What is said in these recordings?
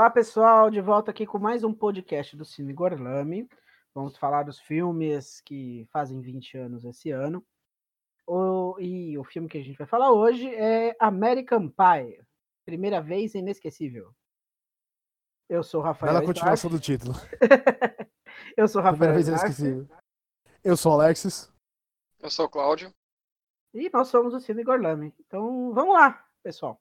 Olá, pessoal, de volta aqui com mais um podcast do Cine Gorlami. Vamos falar dos filmes que fazem 20 anos esse ano. O, e o filme que a gente vai falar hoje é American Pie. Primeira vez inesquecível. Eu sou o Rafael. Bela continuação do título. Eu sou o Rafael. Primeira vez inesquecível. Eu sou o Alexis. Eu sou o Cláudio. E nós somos o Cine Gorlami. Então, vamos lá, pessoal.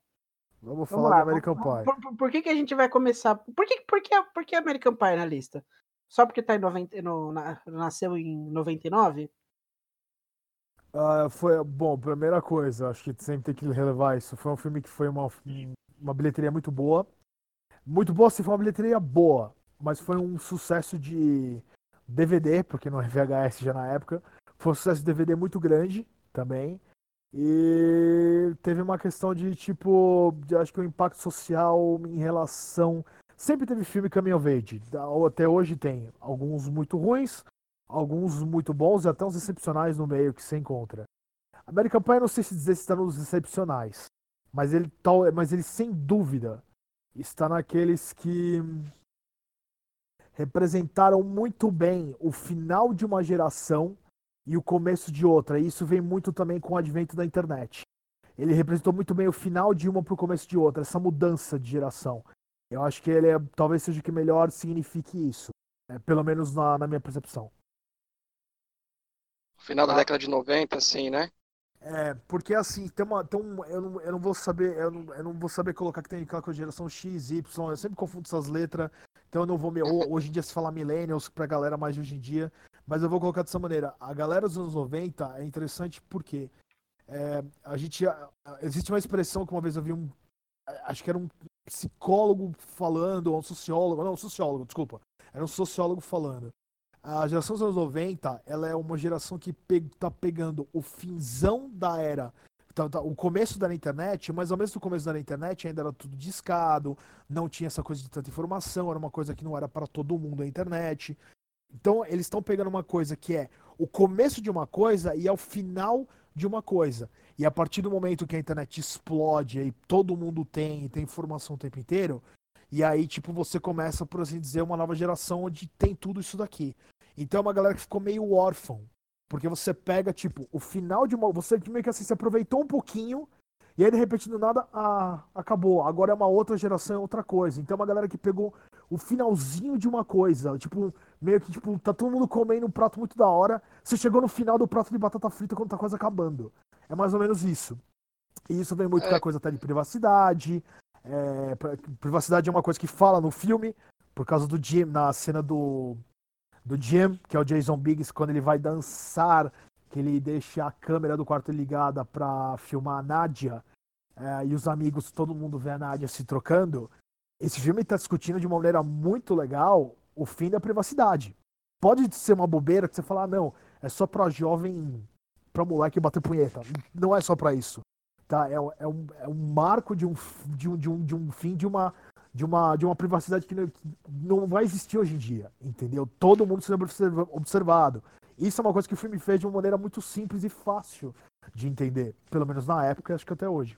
Vamos, Vamos falar lá. do American vamos- Pie. Por, por- por que, que a gente vai começar? Por que, por, que, por que American Pie na lista? Só porque tá em 90, no, na- nasceu em 99? Ah, foi, bom, primeira coisa, acho que sempre tem que relevar isso. Foi um filme que foi uma, uma bilheteria muito boa. Muito boa, se foi uma bilheteria boa, mas foi um sucesso de DVD, porque não é VHS já na época. Foi um sucesso de DVD muito grande também. E teve uma questão de tipo, de, acho que o impacto social em relação. Sempre teve filme age. da- Até hoje tem alguns muito ruins, alguns muito bons e até uns excepcionais no meio que se encontra. American Pie, não sei se dizer se está nos excepcionais, mas ele, tal, mas ele sem dúvida está naqueles que representaram muito bem o final de uma geração e o começo de outra. E isso vem muito também com o advento da internet. Ele representou muito bem o final de uma para o começo de outra, essa mudança de geração. Eu acho que ele é, talvez seja o que melhor signifique isso, né? pelo menos na, na minha percepção. Final da década de 90, assim, né? É, porque assim, tem uma. Tem um, eu, não, eu não vou saber. Eu não, eu não vou saber colocar que tem aquela coisa de geração X, Y, eu sempre confundo essas letras, então eu não vou me. ho- Hoje em dia se fala millennials pra galera mais de hoje em dia, mas eu vou colocar dessa maneira. A galera dos anos 90 é interessante porque é, a gente. Existe uma expressão que uma vez eu vi um. Acho que era um psicólogo falando, ou um sociólogo, não, um sociólogo, desculpa. Era um sociólogo falando. A geração dos anos 90, ela é uma geração que pe tá pegando o finzão da era, o começo da internet, mas ao mesmo começo da internet ainda era tudo discado, não tinha essa coisa de tanta informação, era uma coisa que não era para todo mundo a internet. Então eles estão pegando uma coisa que é o começo de uma coisa e é o final de uma coisa. E a partir do momento que a internet explode e todo mundo tem, e tem informação o tempo inteiro, e aí, tipo, você começa, por assim dizer, uma nova geração onde tem tudo isso daqui. Então é uma galera que ficou meio órfão. Porque você pega, tipo, o final de uma. Você meio que assim, se aproveitou um pouquinho, e aí de repente do nada, ah, acabou. Agora é uma outra geração, é outra coisa. Então é uma galera que pegou o finalzinho de uma coisa. Tipo, meio que, tipo, tá todo mundo comendo um prato muito da hora. Você chegou no final do prato de batata frita quando tá quase acabando. É mais ou menos isso. E isso vem muito É. com a coisa até de privacidade. É, privacidade é uma coisa que fala no filme, por causa do Jim, na cena do, do Jim, que é o Jason Biggs, quando ele vai dançar, que ele deixa a câmera do quarto ligada pra filmar a Nadia, é, e os amigos, todo mundo vê a Nadia se trocando. Esse filme está discutindo de uma maneira muito legal o fim da privacidade. Pode ser uma bobeira que você fala, ah, não, é só pra jovem, pra moleque bater punheta. Não é só pra isso. Tá? É, é um, é um marco de um, de, um, de, um, de um fim de uma, de, uma, de uma privacidade que não, que não vai existir hoje em dia. Entendeu? Todo mundo sendo observa- observado. Isso é uma coisa que o filme fez de uma maneira muito simples e fácil de entender. Pelo menos na época, acho que até hoje.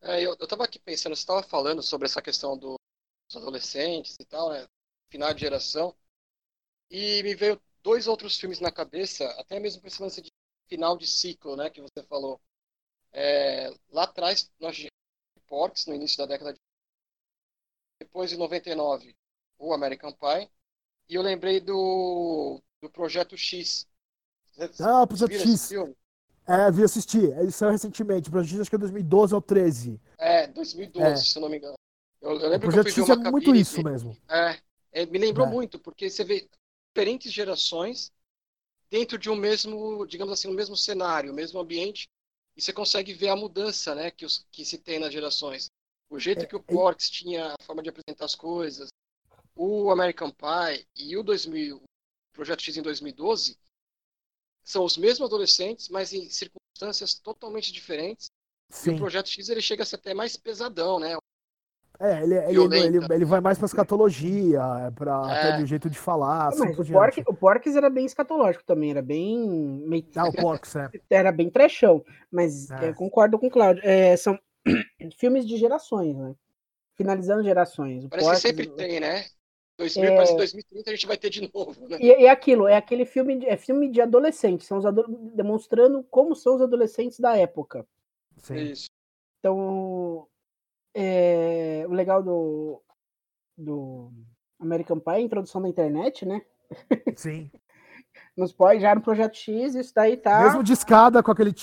É, eu, eu tava aqui pensando, você tava falando sobre essa questão do- dos adolescentes e tal, né? Final de geração. E me veio dois outros filmes na cabeça, até mesmo com esse lance de final de ciclo, né? Que você falou. É, lá atrás, nós Porks, no início da década de. Depois, em 99, o American Pie. E eu lembrei do, do Projeto X. Ah, Projeto X. É, vi assistir. Ele saiu recentemente. Pra gente, acho que é 2012 ou 13. É, 2012, É. se eu não me engano. Eu, eu O lembro que eu Projeto fui ver X é muito isso e- mesmo. É, é, me lembrou É. muito, porque você vê diferentes gerações dentro de um mesmo, digamos assim, um mesmo cenário, o mesmo ambiente, e você consegue ver a mudança, né, que, os, que se tem nas gerações. O jeito É, que o é- Porks tinha a forma de apresentar as coisas, o American Pie e o 2000, o Projeto X em 2012 são os mesmos adolescentes, mas em circunstâncias totalmente diferentes. E o Sim. Projeto X ele chega a ser até mais pesadão, né? É, ele, ele, ele, ele, vai mais pra escatologia, é pra é. até de jeito de falar. Assim, mas o, Pork, o Porks era bem escatológico também, era bem. Meio... Ah, o é. Era bem trechão, mas é. concordo com o Claudio. É, são filmes de gerações, né? Finalizando gerações. O Parece que sempre tem, né? 2000, é... parece 2030 a gente vai ter de novo, né? E, é aquilo, é aquele filme, é filme de adolescentes, são os ado... demonstrando como são os adolescentes da época. Sim. Isso. Então, é, o legal do, do American Pie é a introdução da internet, né? Sim. Nos pode já no Projeto X, isso daí tá. Mesmo de escada com aquele.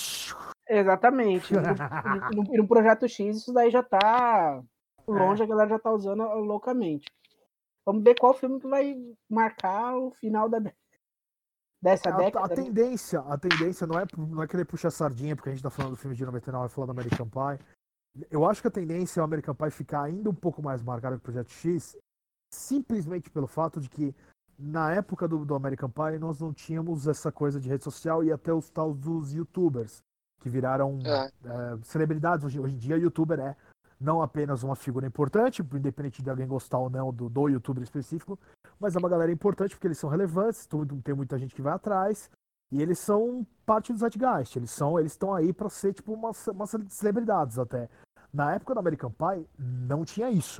Exatamente. E no, no, no, Projeto X, isso daí já tá longe, é. a galera já tá usando loucamente. Vamos ver qual filme que vai marcar o final da, dessa a, década. A né? tendência, a tendência não é, não é querer puxar sardinha, porque a gente tá falando do filme de 99 falando do American Pie. Eu acho que a tendência é o American Pie ficar ainda um pouco mais marcado que o Projeto X, simplesmente pelo fato de que na época do, do American Pie nós não tínhamos essa coisa de rede social e até os tal dos youtubers, que viraram é. É, celebridades. Hoje, hoje em dia, youtuber é não apenas uma figura importante, independente de alguém gostar ou não do, do youtuber específico, mas é uma galera importante porque eles são relevantes, tudo, tem muita gente que vai atrás, e eles são parte do Zeitgeist, eles são, eles estão aí para ser tipo umas, umas celebridades até. Na época do American Pie, não tinha isso.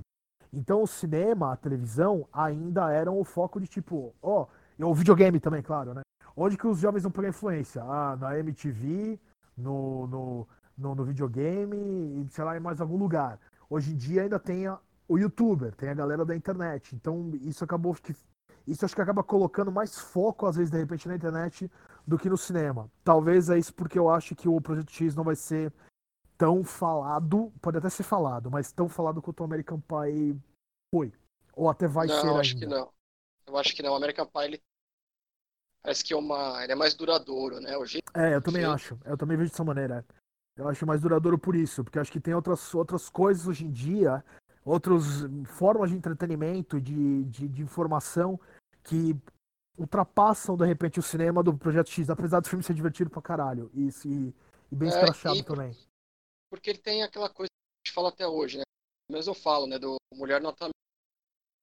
Então o cinema, a televisão, ainda eram o foco de tipo, ó, oh, o videogame também, claro, né? Onde que os jovens não pegam influência? Ah, na MTV, no, no, no, no videogame, sei lá, em mais algum lugar. Hoje em dia ainda tem a, o youtuber, tem a galera da internet. Então isso acabou que isso acho que acaba colocando mais foco, às vezes, de repente, na internet do que no cinema. Talvez é isso porque eu acho que o Projeto X não vai ser tão falado, pode até ser falado, mas tão falado quanto o American Pie foi. Ou até vai não, ser. Não, acho que não. Eu acho que não. O American Pie ele parece que é uma, ele é mais duradouro, né? O jeito, é, eu também jeito... acho. Eu também vejo dessa maneira. Eu acho mais duradouro por isso, porque acho que tem outras, outras coisas hoje em dia, outras formas de entretenimento, de, de, de informação que ultrapassam de repente o cinema do Projeto X, apesar do filme ser divertido pra caralho e, e, e bem é, escrachado e, também porque ele tem aquela coisa que a gente fala até hoje, né? Mas eu falo, né? Do Mulher Nota Mil,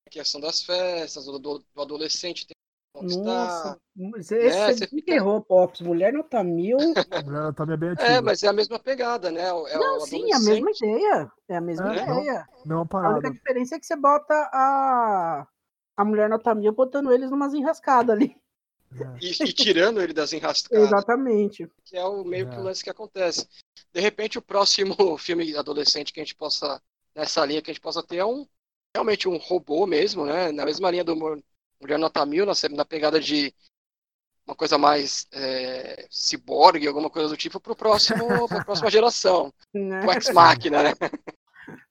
a questão das festas, do, do, do adolescente tem nossa, esse né? você fica... errou, Pops. Mulher nota mil. Mulher nota mil é bem antiga. É, mas é a mesma pegada, né? É não, sim, é a mesma ideia. É a mesma é, ideia. Não, não parada. A única diferença é que você bota a, a mulher nota mil botando eles numas enrascadas ali. É. E, e, tirando ele das enrascadas. Exatamente. Que é o meio é. que o lance que acontece. De repente, o próximo filme adolescente que a gente possa, nessa linha que a gente possa ter é um realmente um robô mesmo, né? Na mesma linha do Mulher Nota Mil, na, na pegada de uma coisa mais é, ciborgue, alguma coisa do tipo, para próximo, a próxima geração. Né? O Ex-Máquina, né?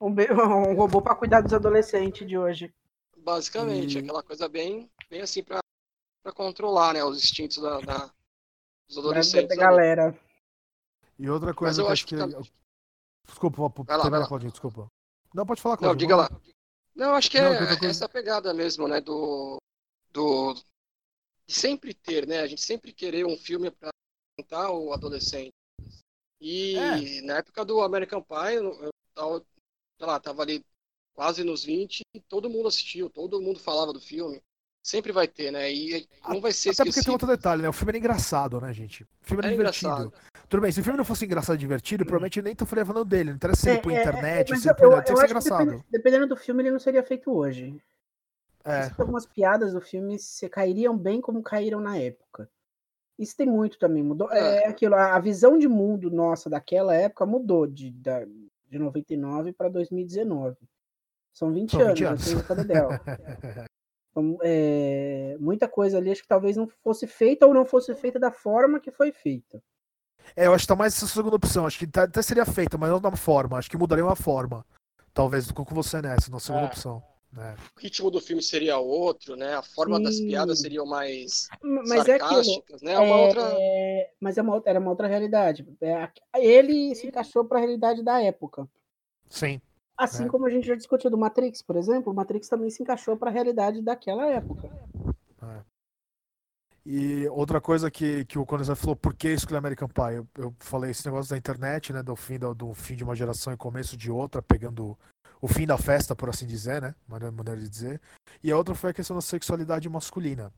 Um, um robô para cuidar dos adolescentes de hoje. Basicamente, e... aquela coisa bem, bem assim para controlar né, os instintos da, da dos adolescentes. Da galera. E outra coisa que acho que. que... Tá... Desculpa, vou terminar, Claudinho, desculpa. Não, pode falar, Claudinho. Não, diga lá. Não, acho que não, é coisa... essa pegada mesmo, né, do, do... De sempre ter, né, a gente sempre querer um filme para contar o adolescente. E é. na época do American Pie, eu tava, sei lá, tava ali quase nos 20 e todo mundo assistiu, todo mundo falava do filme. Sempre vai ter, né? E não vai ser Até porque tem outro detalhe, né? O filme era engraçado, né, gente? O filme era é divertido. Engraçado. Tudo bem, se o filme não fosse engraçado e divertido, provavelmente nem estaria falando dele. Não interessa é, por é, internet, é, se ele eu, eu, ser engraçado. Dependendo, dependendo do filme, ele não seria feito hoje. É. Algumas piadas do filme se cairiam bem como caíram na época. Isso tem muito também. Mudou. É, é aquilo, a visão de mundo nossa daquela época mudou de, da, de 99 para 2019. São 20 São anos, 20 anos. Assim, Então, é, muita coisa ali acho que talvez não fosse feita ou não fosse feita da forma que foi feita. É, eu acho que tá mais essa segunda opção. Acho que tá, até seria feita, mas não da forma. Acho que mudaria uma forma. Talvez com você nessa, na segunda é. opção. Né? O ritmo do filme seria outro, né? A forma Sim. das piadas seriam mais mas sarcásticas, é né? Uma é, outra... Mas é uma, era uma outra realidade. É, ele se encaixou para a realidade da época. Sim. Assim é. como a gente já discutiu do Matrix, por exemplo, o Matrix também se encaixou para a realidade daquela época. É. E outra coisa que, que o Conizar falou, por que escolher American Pie? Eu, eu, falei esse negócio da internet, né? Do fim, do, do, fim de uma geração e começo de outra, pegando o fim da festa, por assim dizer, né? Maneira de dizer. E a outra foi a questão da sexualidade masculina.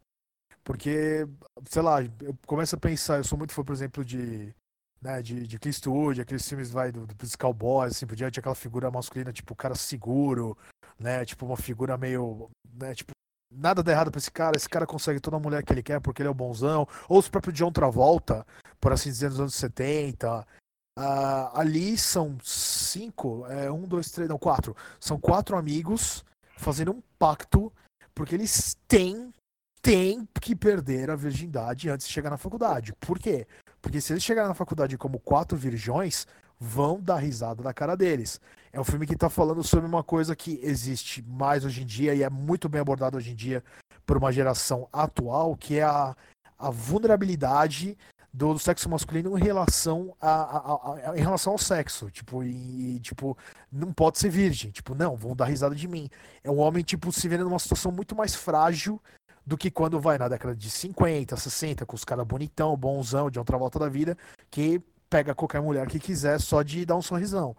Porque, sei lá, eu começo a pensar, eu sou muito fã, por exemplo, de. Né, de, de Clint Eastwood, aqueles filmes vai, do, dos cowboys, assim por diante, aquela figura masculina, tipo, o cara seguro, né? Tipo, uma figura meio. Né, tipo, nada dá errado pra esse cara, esse cara consegue toda a mulher que ele quer porque ele é o bonzão. Ou o próprio John Travolta, por assim dizer, nos anos 70. Uh, ali são cinco, é, um, dois, três, não, quatro. São quatro amigos fazendo um pacto porque eles têm, têm que perder a virgindade antes de chegar na faculdade. Por quê? Porque se eles chegarem na faculdade como quatro virgões, vão dar risada na cara deles. É um filme que está falando sobre uma coisa que existe mais hoje em dia e é muito bem abordado hoje em dia por uma geração atual, que é a, a vulnerabilidade do, sexo masculino em relação a, a, a, em relação ao sexo, tipo, e, tipo, não pode ser virgem, tipo, não, vão dar risada de mim. É um homem, tipo, se vendo numa situação muito mais frágil do que quando vai na década de 50, 60, com os caras bonitão, bonzão, de outra volta da vida, que pega qualquer mulher que quiser só de dar um sorrisão.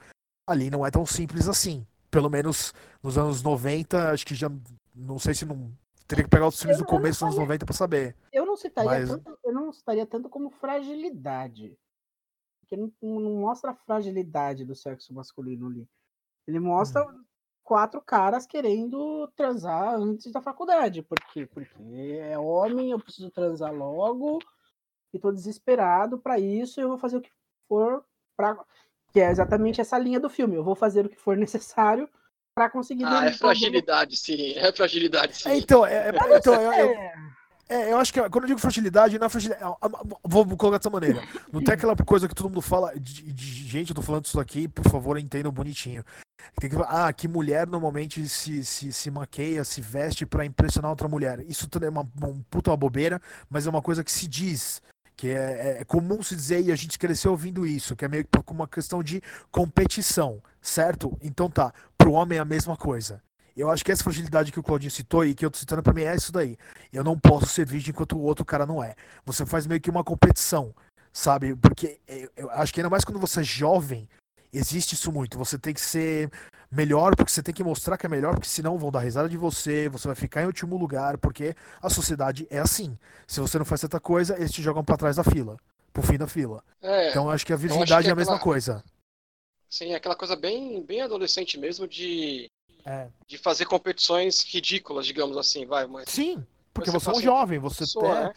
Ali não é tão simples assim. Pelo menos nos anos 90, acho que já. Não sei se não Teria que pegar os filmes do começo dos anos 90 para saber. Eu não citaria Mas... tanto, eu não citaria tanto como fragilidade. Porque não, não, mostra a fragilidade do sexo masculino ali. Ele mostra hum. Quatro caras querendo transar antes da faculdade. Por quê? Porque é homem, eu preciso transar logo e tô desesperado para isso, eu vou fazer o que for para que é exatamente essa linha do filme. Eu vou fazer o que for necessário para conseguir. Ah, é fragilidade, sim. É fragilidade, sim. É, então, é, é, então eu, eu, é, eu acho que quando eu digo fragilidade, não é fragilidade. Vou colocar dessa maneira. Não tem aquela coisa que todo mundo fala. De, de, gente, eu tô falando isso aqui, por favor, entendam bonitinho. Falar, ah, que mulher normalmente se, se, se maqueia, se veste para impressionar outra mulher. Isso tudo é uma, uma puta uma bobeira, mas é uma coisa que se diz que é, é, é, comum se dizer e a gente cresceu ouvindo isso, que é meio que uma questão de competição, certo? Então tá, pro homem é a mesma coisa. Eu acho que essa fragilidade que o Claudinho citou e que eu tô citando para mim é isso daí. Eu não posso ser virgem enquanto o outro cara não é. Você faz meio que uma competição, sabe? Porque eu acho que ainda mais quando você é jovem, existe isso muito. Você tem que ser melhor, porque você tem que mostrar que é melhor, porque senão vão dar risada de você, você vai ficar em último lugar, porque a sociedade é assim. Se você não faz certa coisa, eles te jogam para trás da fila, pro fim da fila. É, então acho que a virgindade é, é, a mesma coisa. Sim, é aquela coisa bem, bem adolescente mesmo de, é. de fazer competições ridículas, digamos assim, vai. Mas, Sim, porque você, você é um jovem, você pessoa, tem,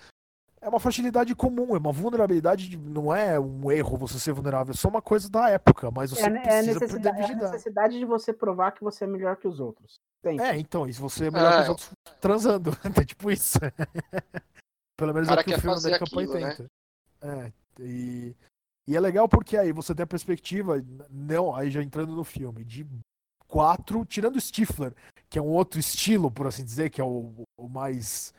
é uma fragilidade comum, é uma vulnerabilidade, de, não é um erro você ser vulnerável, é só uma coisa da época, mas você é, é precisa é necessidade, é a necessidade de você provar que você é melhor que os outros. É, então, e se você é melhor que os é. outros transando, é tipo isso. Pelo menos é o que o filme American Pie tenta. Né? É, e, e é legal porque aí você tem a perspectiva, não, aí já entrando no filme, de quatro, tirando o Stifler, que é um outro estilo, por assim dizer, que é o, o mais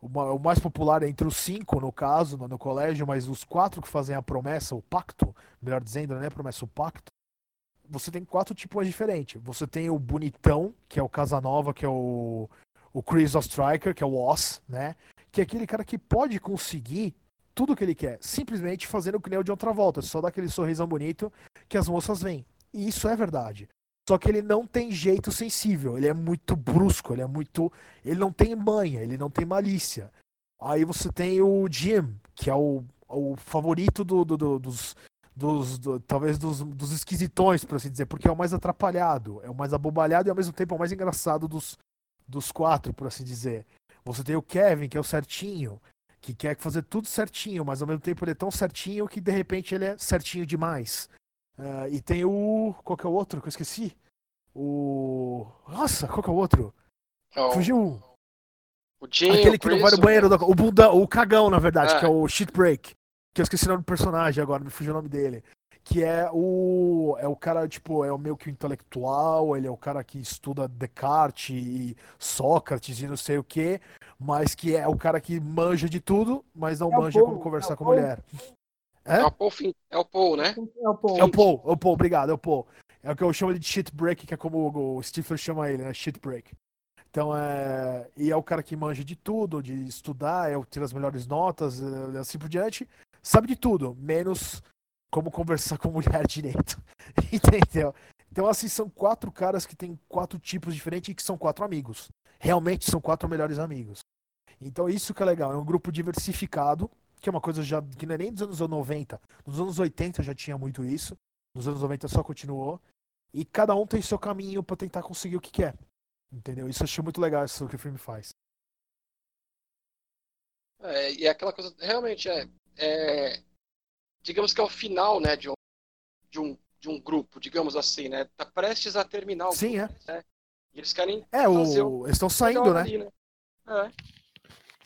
o mais popular é entre os cinco, no caso, no, no, colégio, mas os quatro que fazem a promessa, o pacto, melhor dizendo, é a promessa, o pacto, você tem quatro tipos diferentes. Você tem o bonitão, que é o Casanova, que é o, o Chris Ostriker, que é o Oz, né? Que é aquele cara que pode conseguir tudo que ele quer, simplesmente fazendo que nem o de outra volta, só dá aquele sorrisão bonito que as moças veem. E isso é verdade. Só que ele não tem jeito sensível, ele é muito brusco, ele é muito. Ele não tem manha, ele não tem malícia. Aí você tem o Jim, que é o, o favorito do, do, do dos, dos do, talvez dos, dos esquisitões, por assim dizer, porque é o mais atrapalhado, é o mais abobalhado e ao mesmo tempo é o mais engraçado dos, dos quatro, por assim dizer. Você tem o Kevin, que é o certinho, que quer fazer tudo certinho, mas ao mesmo tempo ele é tão certinho que de repente ele é certinho demais. Uh, e tem o. Qual que é o outro que eu esqueci? O. Nossa, qual que é o outro? Oh. Fugiu. O Jim, Aquele o que não vai no banheiro. O bunda, o cagão, na verdade, é. que é o Shit Break. Que eu esqueci o nome do personagem agora, me fugiu o nome dele. Que é o. É o cara, tipo, é o meio que o intelectual, ele é o cara que estuda Descartes e Sócrates e não sei o que, mas que é o cara que manja de tudo, mas não é manja como conversar é com mulher. É? é? o Paul, é o Paul, né? É o Paul. É o Paul, é o Paul, obrigado, é o Paul. É o que eu chamo de shit break, que é como o Stifler chama ele, né? Shit break. Então é. E é o cara que manja de tudo, de estudar, é o que tira as melhores notas, é, assim por diante. Sabe de tudo, menos como conversar com mulher direito. Entendeu? Então, assim, são quatro caras que têm quatro tipos diferentes e que são quatro amigos. Realmente são quatro melhores amigos. Então, isso que é legal. É um grupo diversificado, que é uma coisa já que não é nem dos anos 90. Nos anos 80 já tinha muito isso. Nos anos 90 só continuou. E cada um tem seu caminho para tentar conseguir o que quer. Entendeu? Isso eu achei muito legal isso que o filme faz. É, e é aquela coisa, realmente é, é, digamos que é o final, né, de um, de um, de um grupo, digamos assim, né, tá prestes a terminar o Sim, grupo, é. né? E eles querem É, fazer o... eles estão saindo, né? ali, né? É.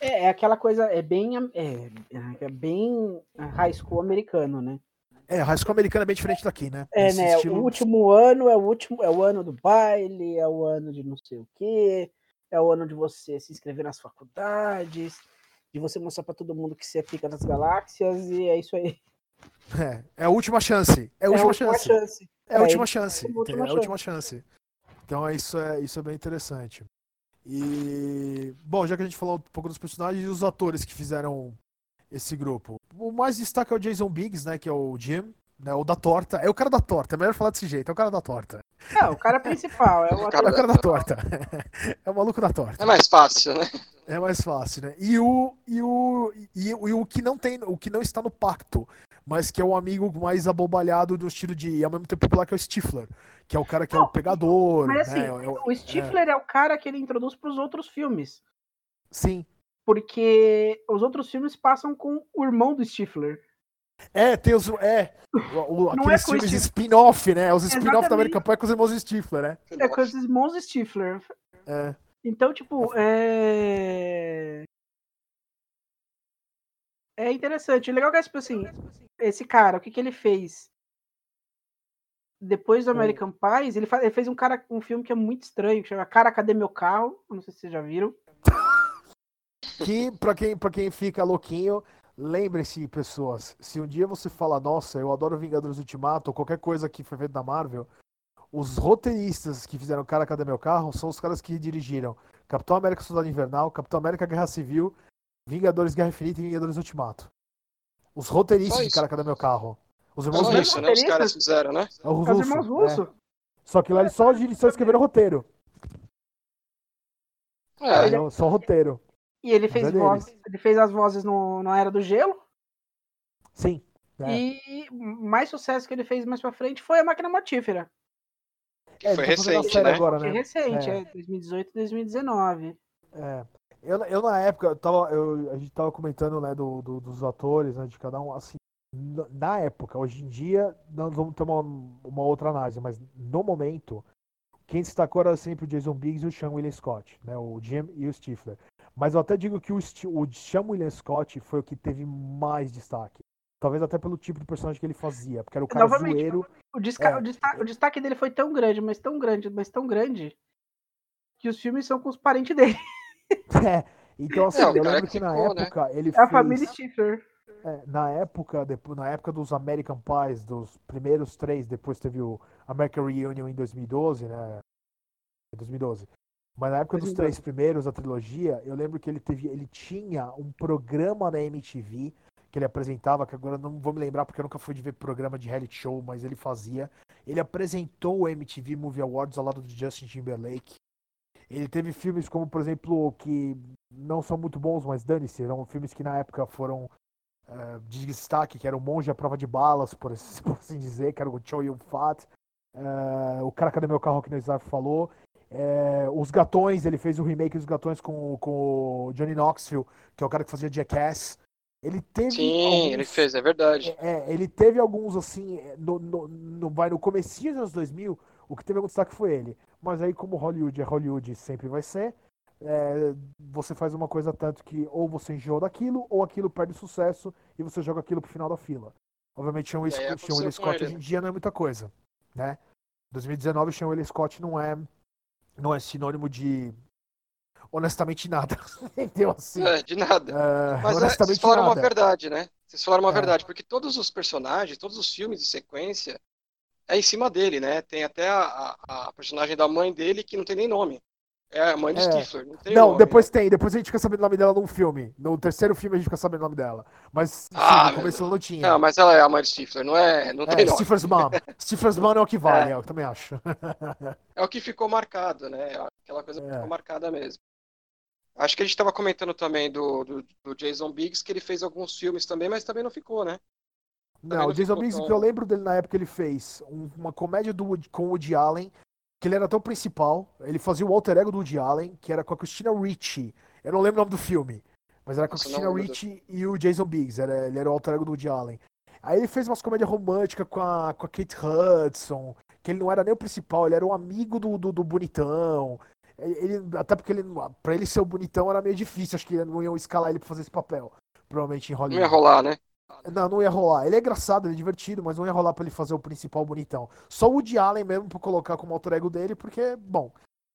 É, é aquela coisa, é bem, é, é bem high school americano, né? É, High School americana é bem diferente daqui, né? É, Esse né? estilo- O último ano é o último, é o ano do baile, é o ano de não sei o quê, é o ano de você se inscrever nas faculdades, de você mostrar pra todo mundo que você fica nas galáxias e é isso aí. É, é a última chance. É a É última chance. chance. É a É, última chance. é a última entendeu? É a última chance. Então é isso é, isso é bem interessante. E bom, já que a gente falou um pouco dos personagens e os atores que fizeram esse grupo. O mais destaque é o Jason Biggs, né, que é o Jim, né, o da torta. É o cara da torta, é melhor falar desse jeito, é o cara da torta. É, o cara principal, é o O É o cara da torta. é o maluco da torta. É mais fácil, né? É mais fácil, né? E o e o e, o- e o que não tem, o que não está no pacto, mas que é o amigo mais abobalhado do estilo de, e ao mesmo tempo popular que é o Stifler, que é o cara que é Não, o pegador, Mas assim, né? É o- o Stifler é. o cara que ele introduz pros outros filmes. sim. Porque os outros filmes passam com o irmão do Stifler. É, tem os é, o, o- Não aqueles é filmes Stif- spin-off, né? Os spin-off da. American Pie com os irmãos Stifler, né? É com os irmãos Stifler. É. Então, tipo, é. É interessante. O legal é que, tipo assim, esse cara, o que, que ele fez? Depois do American Pies, ele, ele fez um, cara, um filme que é muito estranho, que chama Cara, Cadê Meu Carro? Não sei se vocês já viram. Que pra quem para quem fica louquinho, lembre-se, pessoas, se um dia você fala, nossa, eu adoro Vingadores Ultimato ou qualquer coisa que foi feita da Marvel, os roteiristas que fizeram Cara, Cadê Meu Carro são os caras que dirigiram Capitão América Soldado Invernal, Capitão América Guerra Civil, Vingadores Guerra Infinita e Vingadores Ultimato. Os roteiristas de isso. Cara, Cadê Meu Carro. Os É irmãos isso, russos. né? Os caras fizeram, né? É os É os russos, irmãos é. russos. Só que lá eles só, eles só escreveram roteiro. É, Ele- Não, Só roteiro. E ele fez, é voz, ele fez as vozes no, na Era do Gelo. Sim. É. E mais sucesso que ele fez mais pra frente foi a Máquina Mortífera. É, foi tá a recente, né? agora, Que é né? recente, É. é 2018 2019. É. Eu, eu na época, eu tava, eu- a gente tava comentando, né, do, do- dos atores, né, de cada um, assim, na época, hoje em dia, nós vamos ter uma, uma outra análise, mas no momento, quem destacou era sempre o Jason Biggs e o Sean William Scott, né, o Jim e o Stifler. Mas eu até digo que o, o Sean William Scott foi o que teve mais destaque. Talvez até pelo tipo de personagem que ele fazia, porque era o cara Novamente, zoeiro. O, desca- É. o desta- o destaque dele foi tão grande, mas tão grande, mas tão grande, que os filmes são com os parentes dele. É, então, assim, É, o eu lembro que que na ficou, né? época ele É a fez... família Stifler. É, na época, depois, na época dos American Pies, dos primeiros três, depois teve o American Reunion em 2012, né? 2012. Mas na época dos 2012. três primeiros, a trilogia, eu lembro que ele teve, ele tinha um programa na MTV que ele apresentava, que agora não vou me lembrar porque eu nunca fui de ver programa de reality show, mas ele fazia. Ele apresentou o MTV Movie Awards ao lado de Justin Timberlake. Ele teve filmes como, por exemplo, que não são muito bons, mas dane-se, eram filmes que na época foram eh, de destaque, que era o Monge à Prova de Balas, por assim, por assim dizer, que era o Chow Yun Fat. Eh, o Cara, Cadê Meu Carro, que o Nizar falou. Eh, os Gatões, ele fez o remake dos Gatões com, com o Johnny Knoxville, que é o cara que fazia Jackass. Ele teve Sim, alguns- ele fez, é verdade. é, ele teve alguns, assim, no, no, no, vai no comecinho dos anos 2000, o que teve algum destaque foi ele. Mas aí, como Hollywood é Hollywood sempre vai ser, é, você faz uma coisa tanto que ou você enjoa daquilo, ou aquilo perde sucesso e você joga aquilo pro final da fila. Obviamente, Sean Scott, Sean com Scott ele, hoje em né? dia não é muita coisa, né? 2019, Sean William Scott não é, não é sinônimo de honestamente nada. Entendeu assim? É, de nada. É, Mas é, vocês honestamente falaram uma nada. verdade, né? Vocês falaram uma É. verdade, porque todos os personagens, todos os filmes de sequência, é em cima dele, né? Tem até a, a- a personagem da mãe dele que não tem nem nome. É a Amanda É. Stifler, não tem Não, nome, depois né? tem, depois a gente fica sabendo o nome dela num filme. No terceiro filme a gente fica sabendo o nome dela. Mas sim, Ah, no começo ela não tinha. Não, mas ela é a Amanda Stifler, não é, não tem É, nome. Stifler's Mom. Stifler's Mom é o que vale, é, eu também acho. É o que ficou marcado, né? Aquela coisa que É. ficou marcada mesmo. Acho que a gente estava comentando também do, do, do Jason Biggs, que ele fez alguns filmes também, mas também não ficou, né? Não, não o Jason Biggs, tão- que eu lembro dele na época, ele fez um- uma comédia do, com o Woody Allen, que ele era até o principal. Ele fazia o alter ego do Woody Allen, que era com a Christina Ricci. Eu não lembro o nome do filme, mas era com a Christina não Ricci e o Jason Biggs. Era, ele era o alter ego do Woody Allen. Aí ele fez umas comédias românticas com a, com a Kate Hudson, que ele não era nem o principal, ele era um amigo do, do, do bonitão. Ele, até porque ele, pra ele ser o bonitão era meio difícil, acho que não iam escalar ele pra fazer esse papel. Provavelmente em Não Hollywood. ia rolar, né? Não, não ia rolar. Ele é engraçado, ele é divertido, mas não ia rolar pra ele fazer o principal bonitão. Só o Woody Allen mesmo pra colocar como alter ego dele, porque, bom,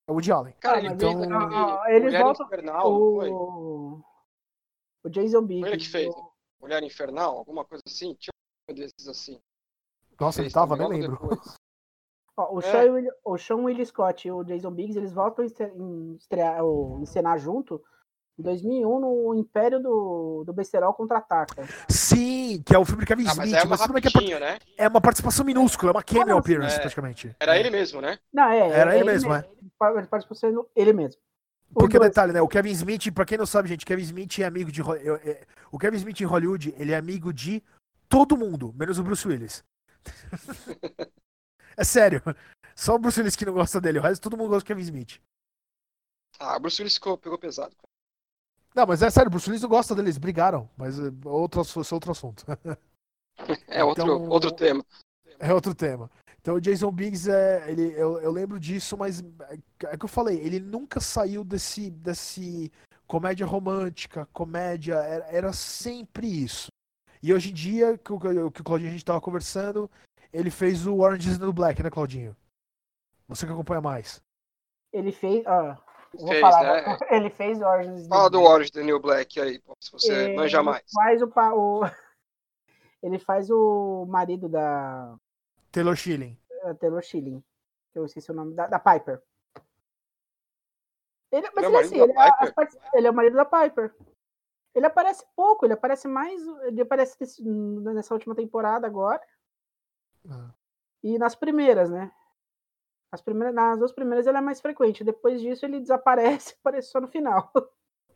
é o Woody Allen. Cara, Ah, ele então- aquele Ah, ah, eles Mulher voltam- Infernal, foi? O... o Jason Biggs. ele que fez, o- Mulher Infernal, alguma coisa assim? Tinha um desses assim. Nossa, ele tava, nem lembro. Ó, o, É. Sean o Sean Willie Scott e o Jason Biggs, eles voltam a estrear, ou encenar junto em 2001 no Império do, do Besterol Contra-Ataca. Sim, que é o filme do Kevin Ah, mas Smith, é uma mas é, rapidinho, né? é uma participação minúscula, é uma cameo não, appearance, é. praticamente. Era ele mesmo, né? Não, é. Era é ele mesmo, é. Ele pa- ele participou sendo ele mesmo. Os Porque dois. detalhe, né? O Kevin Smith, pra quem não sabe, gente, Kevin Smith é amigo de. É- O Kevin Smith em Hollywood, ele é amigo de todo mundo, menos o Bruce Willis. é sério. Só o Bruce Willis que não gosta dele, o resto todo mundo gosta do Kevin Smith. Ah, Bruce Willis ficou, pegou pesado. Não, mas é sério, o Bruce Willis não gosta deles, brigaram, mas é outro, é outro assunto. É outro, Então- outro tema. É outro tema. Então o Jason Biggs é. Ele, eu, eu lembro disso, mas é, é que eu falei, ele nunca saiu desse, desse comédia romântica, comédia, era, era sempre isso. E hoje em dia, que o, que o Claudinho a gente tava conversando, ele fez o Orange is the New Black, né, Claudinho? Você que acompanha mais. Ele fez. Ó, vou Fez, falar. né? Ele fez the Fala do Orange the New Black aí, se você Ele manja mais. Faz o, o- Ele faz o marido da Taylor Schilling. da Taylor Schilling. Eu esqueci o nome da, da Piper. Ele, mas Ele é o ele, marido assim, da ele, a- Piper? as partes- ele é o marido da Piper. Ele aparece pouco, ele aparece mais. Ele aparece nesse- nessa última temporada agora. Ah. E nas primeiras, né? As primeiras, nas duas primeiras ele é mais frequente. Depois disso ele desaparece, aparece só no final.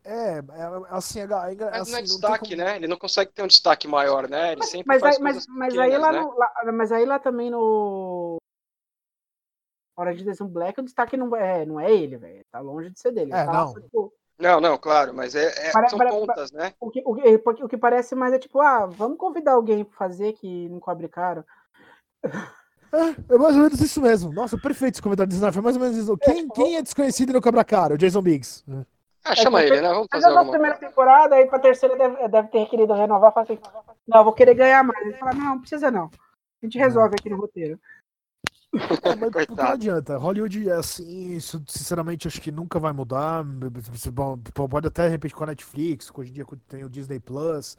É, é, assim, é, é, engra- Mas assim, não é destaque, como- né? Ele não consegue ter um destaque maior, né? Ele Mas, sempre mas, faz aí, mas, aí lá, né? no, lá- mas aí lá também no Hora de Desenho Black o destaque não é, não é ele, velho. Tá longe de ser dele. É, Tá lá, não. tipo, Não, não, claro, mas é, é- Para- são para- pontas, né? o, que, o, que, o que parece mais é tipo, ah, vamos convidar alguém pra fazer que não cobre caro. É, é mais ou menos isso mesmo. Nossa, perfeito esse comentário de Snyder. Foi mais ou menos isso. Quem, quem é desconhecido e não cobra cara? O Jason Biggs. Ah, chama É, ele, né? Vamos fazer alguma primeira temporada, aí pra terceira deve, deve ter querido renovar. Fala assim, não, eu vou querer ganhar mais. Ele fala, não, não precisa não. A gente resolve aqui no roteiro. É, mas não adianta. Hollywood é assim, isso sinceramente acho que nunca vai mudar. Pode até de repente com a Netflix, hoje em dia tem o Disney Plus,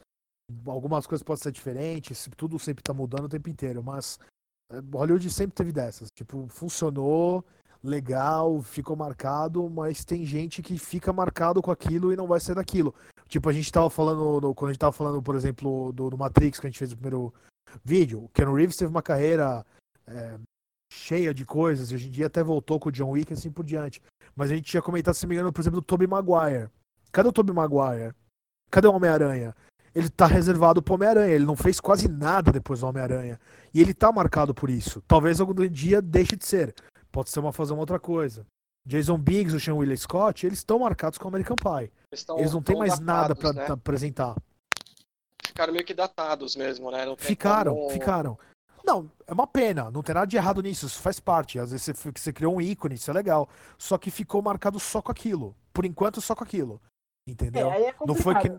algumas coisas podem ser diferentes, tudo sempre tá mudando o tempo inteiro, mas é, Hollywood sempre teve dessas. Tipo, funcionou, legal, ficou marcado, mas tem gente que fica marcado com aquilo e não vai ser daquilo. Tipo, a gente tava falando, no- quando a gente tava falando, por exemplo, do, do Matrix, que a gente fez o primeiro vídeo, o Ken Reeves teve uma carreira é, cheia de coisas, e hoje em dia até voltou com o John Wick e assim por diante. Mas a gente tinha comentado, se me engano, por exemplo, do Tobey Maguire. Cadê o Tobey Maguire? Cadê o Homem-Aranha? Ele tá reservado pro Homem-Aranha, ele não fez quase nada depois do Homem-Aranha. E ele tá marcado por isso. Talvez algum dia deixe de ser. Pode ser uma fazer uma outra coisa. Jason Biggs, o Sean William Scott, eles estão marcados com o American Pie. Eles, tão- Eles não têm mais nada pra datados, né? apresentar. Ficaram meio que datados mesmo, né? Ficaram, como- ficaram. Não, é uma pena, não tem nada de errado nisso, isso faz parte. Às vezes você, você criou um ícone, isso é legal. Só que ficou marcado só com aquilo. Por enquanto, só com aquilo. Entendeu? É, aí é não foi que.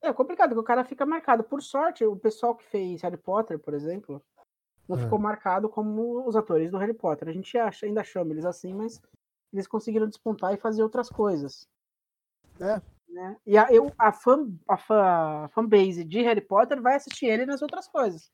Complicado. É complicado, porque o cara fica marcado. Por sorte, o pessoal que fez Harry Potter, por exemplo, não É. ficou marcado como os atores do Harry Potter. A gente acha, ainda chama eles assim, mas eles conseguiram despontar e fazer outras coisas. É. Né? E a, eu, a, fan, a, fan, a fanbase de Harry Potter vai assistir ele nas outras coisas.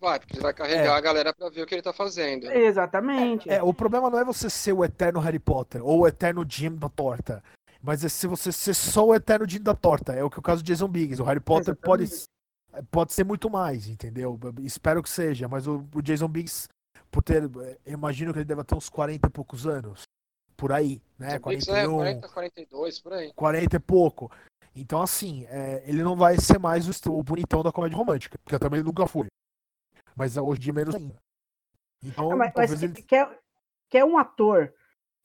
Vai, porque ele vai carregar a galera pra ver o que ele tá fazendo. Exatamente. É, o problema não é você ser o eterno Harry Potter ou o eterno Jim da torta. Mas é se você ser só o eterno Jim da torta. É o que é o caso do Jason Biggs. O Harry Potter pode, pode ser muito mais, entendeu? Espero que seja. Mas o, o Jason Biggs, por ter. Eu imagino que ele deve ter uns 40 e poucos anos. Por aí, né? Jason Biggs 41, é 40, 42, por aí. 40 e pouco. Então, assim, é, ele não vai ser mais o, o bonitão da comédia romântica, porque eu também nunca fui. Mas hoje em dia menos ainda. Então, Ah, mas, mas ele. quer, quer um ator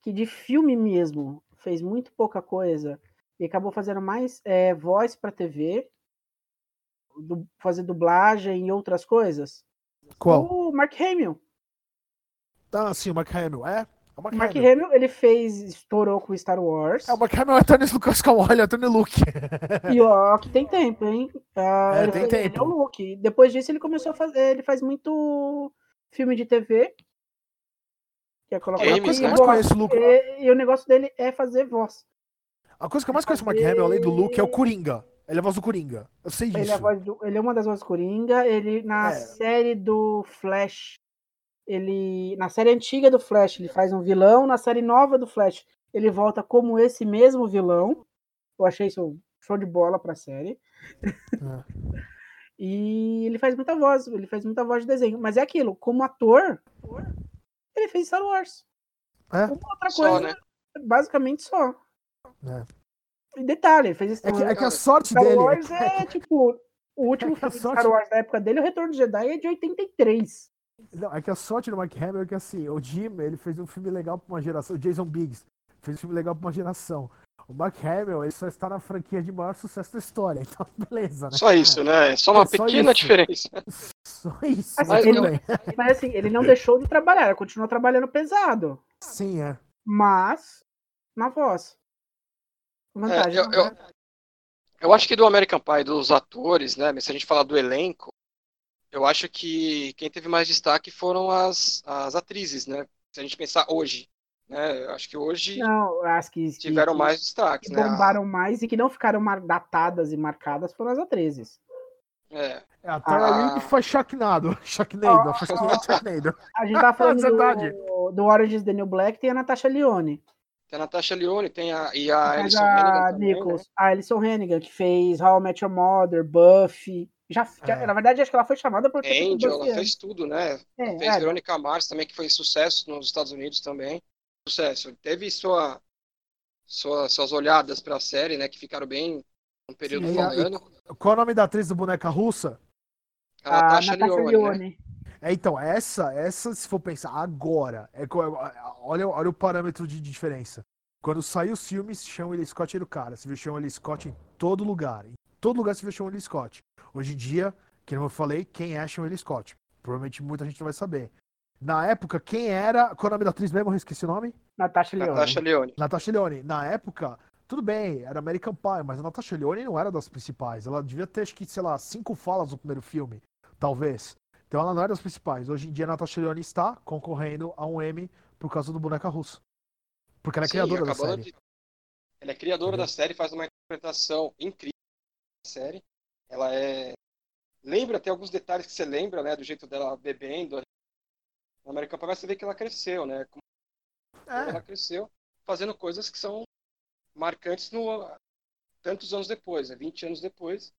que de filme mesmo fez muito pouca coisa e acabou fazendo mais é, voz para TV, du- fazer dublagem e outras coisas? Qual? O Mark Hamill. Ah, sim, o Mark Hamill. É, é o Mark Mark Hamill. Hamill, ele fez, estourou com Star Wars. É, o Mark Hamill é Tony Lucas Skywalker, é Tony Luke. E ó, que tem tempo, hein? Ah, É, ele tem foi- ele tempo. é o Luke. Depois disso, ele começou a fazer. Ele faz muito filme de TV. Que é colocar Games, a coisa que né? eu mais conheço o Luke. E, e o negócio dele é fazer voz. A coisa que eu mais conheço o Mark Hamill, além do Luke, é o Coringa. Ele é a voz do Coringa. Eu sei disso. Ele é, a voz do- ele é uma das vozes do Coringa. Ele, na É. série do Flash, ele. Na série antiga do Flash, ele faz um vilão. Na série nova do Flash, ele volta como esse mesmo vilão. Eu achei isso show de bola pra série. É. E ele faz muita voz, ele faz muita voz de desenho. Mas é aquilo, como ator, ele fez Star Wars. É? Uma outra Só, coisa, né? basicamente só. É. E detalhe, ele fez É Star que, é Wars. que a sorte Star dele. Wars é que- é, tipo, o último é que filme de sorte- Star Wars da época dele, o Retorno de Jedi, é de 83. Não, é que a sorte do Mark Hamill é que assim, o Jim, ele fez um filme legal pra uma geração. O Jason Biggs fez um filme legal pra uma geração. O Mark Hamill, ele só está na franquia de maior sucesso da história. Então, beleza, né? Só isso, né? Só uma É só pequena isso. diferença. Só isso, Assim, mas ele-. Mas assim, ele não deixou de trabalhar, ele continuou trabalhando pesado. Sim, é. Mas, na voz. Vantagem. É, eu, na eu, eu acho que do American Pie, dos atores, né? Se a gente falar do elenco, eu acho que quem teve mais destaque foram as, as atrizes, né? Se a gente pensar hoje, né? Eu acho que hoje Não, as que, tiveram que- mais destaques, que né? bombaram mais e que não ficaram mar- datadas e marcadas foram as atrizes. É, É, a Tara Ah. Foi Sharknado. Sharknado. Sharknado. A gente tá falando Verdade. do, do Orange is the New Black, tem a Natasha Lyonne. tem a Natasha Lyonne, tem a, e a Alison a Hannigan também, né? Nichols, a Alison Hannigan, que fez How I Met Your Mother, Buffy. Já, já- É. na verdade, acho que ela foi chamada porque né? fez Angel, ela fez tudo, né? É, Fez é, Verônica Mars também, que foi sucesso nos Estados Unidos também. Sucesso. Teve sua, sua, suas olhadas pra série, né? Que ficaram bem um período Sim, e a- falando. Qual é o nome da atriz do boneca russa? A a Natasha Natasha Lyonne, né? É, então, essa, essa, se for pensar agora, é, co- olha, olha o parâmetro de diferença. Quando saiu os filmes, Sean Willis Scott era o cara. Você viu Sean Willis Scott em todo lugar. Em todo lugar você vê Sean Willis Scott. Hoje em dia, que eu falei, quem é Sean Willis Scott? Provavelmente muita gente não vai saber. Na época, quem era. Qual é o nome da atriz mesmo? Eu esqueci o nome? Natasha Lyonne. Natasha Lyonne. Natasha Lyonne. Na época, tudo bem, era American Pie, mas a Natasha Lyonne não era das principais. Ela devia ter, acho que, sei lá, cinco falas no primeiro filme, talvez. Então ela não era das principais. Hoje em dia, a Natasha Lyonne está concorrendo a um Emmy por causa do Boneca Russa. Porque ela é Sim, criadora da série. de- Ela é criadora Entendeu? da série, faz uma interpretação incrível da série. Ela é. Lembra, tem alguns detalhes que você lembra, né? Do jeito dela bebendo. Na American Pie, mas você vê que ela cresceu, né? Como ela É, cresceu fazendo coisas que são marcantes no tantos anos depois, né? 20 anos depois.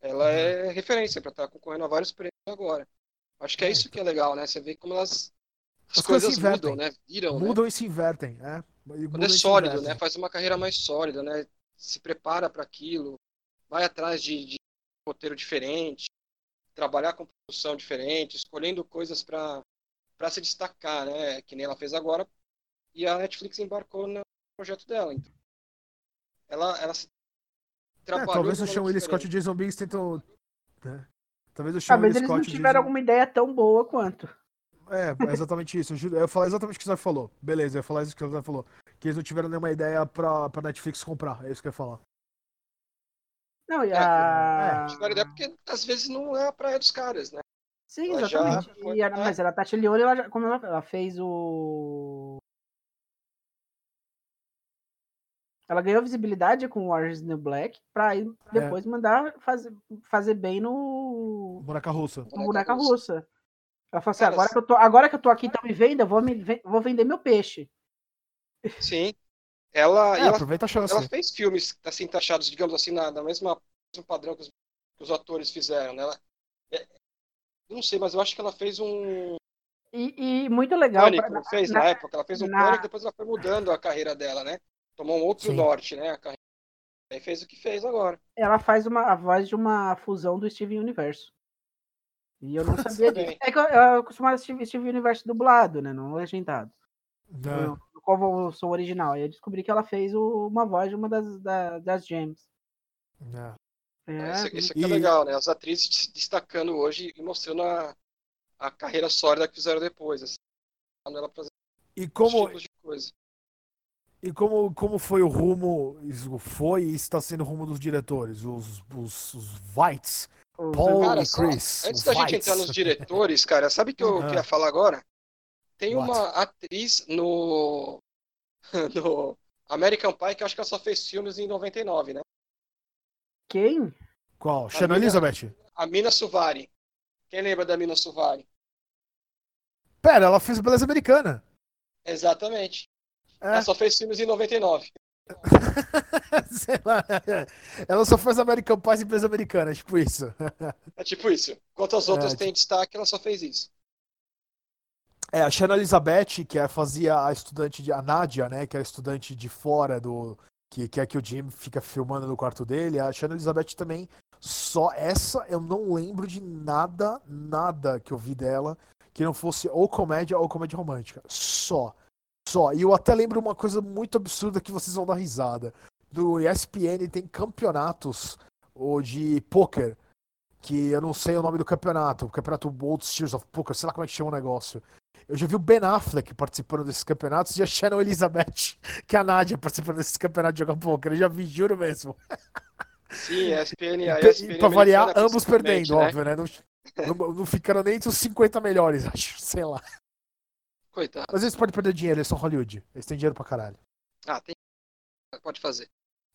Ela Uhum. é referência para estar concorrendo a vários prêmios agora. Acho que é É, isso que é legal, né? Você vê como elas as, As coisas coisas, mudam, né? Viram, né? mudam e se invertem. É. Quando é sólido, né? Faz uma carreira mais sólida, né? Se prepara para aquilo, vai atrás de, de roteiro diferente, trabalhar com produção diferente, escolhendo coisas para para se destacar, né? Que nem ela fez agora. E a Netflix embarcou no projeto dela. Então, ela ela se É, talvez o Sean Willis Scott e o. Jason Biggs tentam. né? Talvez o Sean Talvez Willis eles não Scott e o tiveram Jason- alguma ideia tão boa quanto. É, é exatamente isso. Eu ia falar exatamente o que você falou. Beleza, eu ia falar isso que você falou. Que eles não tiveram nenhuma ideia pra, pra Netflix comprar. É isso que eu ia falar. Não, e É, a... Tiveram ideia porque às vezes não é a praia dos caras, né? Sim, ela já exatamente. foi- E a, é. mas a Natasha Lyonne, ela, já- como ela, ela fez o... Ela ganhou visibilidade com Orange is the New Black pra aí depois mandar fazer, fazer bem no, Boneca russa. no Boneca Russa. Ela falou assim, Cara, agora que, eu tô, agora que eu tô aqui, tá me vendo, eu vou, me, vou vender meu peixe. Sim. Ela, É, ela, aproveita a chance. ela fez filmes assim, taxados, digamos assim, na, na mesma mesmo padrão que os, que os atores fizeram, né? Ela, é- não sei, mas eu acho que ela fez um E, e muito legal. Pânico, pra- não fez na- na época. Ela fez um na- Pânico, depois ela foi mudando a carreira dela, né? Tomou um outro Sim. norte, né? A carreira. Aí fez o que fez agora. ela faz uma, a voz de uma fusão do Steven Universo. E eu não sabia disso. É que eu, eu costumo assistir Steven Universo dublado, né? Não legendado. No, no qual eu sou original. E eu descobri que ela fez o- uma voz de uma das, da- das gems. É. É, Isso, isso aqui é E- legal, né? As atrizes se destacando hoje e mostrando a, a carreira sólida que fizeram depois. Assim, ela pra E como, tipos de coisa. e como, como foi o rumo, isso foi e está sendo o rumo dos diretores, os, os, os Whites, Paul Cara, e só- Chris. Antes os da gente Whites. entrar nos diretores, cara, sabe o que eu Ah. queria falar agora? Tem What? uma atriz no, no American Pie que eu acho que ela só fez filmes em 99, né? Quem? Qual? Shannon Elizabeth? A Mina Suvari. Quem lembra da Mina Suvari? Pera, ela fez Beleza Americana. Exatamente. É. Ela só fez filmes em 99. Sei lá. Ela só fez American Pie e Beleza Americana, tipo isso. É tipo isso. Enquanto as outras É, têm destaque, ela só fez isso. É, a Shannon Elizabeth, que é- fazia a estudante de. A Nadia, né? Que é a estudante de fora do. Que, é que o Jim fica filmando no quarto dele. A Shannon Elizabeth também. Só essa eu não lembro de nada, nada que eu vi dela que não fosse ou comédia ou comédia romântica. Só. Só. E eu até lembro uma coisa muito absurda que vocês vão dar risada. Do ESPN tem campeonatos ou de poker que eu não sei o nome do campeonato, o campeonato World Series of Poker, sei lá como é que chama o negócio. Eu já vi o Ben Affleck participando desses campeonatos e a Shannon Elizabeth, que é a Nádia, participando desses campeonatos de jogar poker. Eu já vi, juro mesmo. Sim, a ESPN, a E, ESPN pra variar, ambos perdendo, né? óbvio, né? Não, não, não ficaram nem entre os 50 melhores, acho, sei lá. Coitado. Mas eles podem perder dinheiro, eles são Hollywood. Eles têm dinheiro pra caralho. Ah, tem. Pode fazer.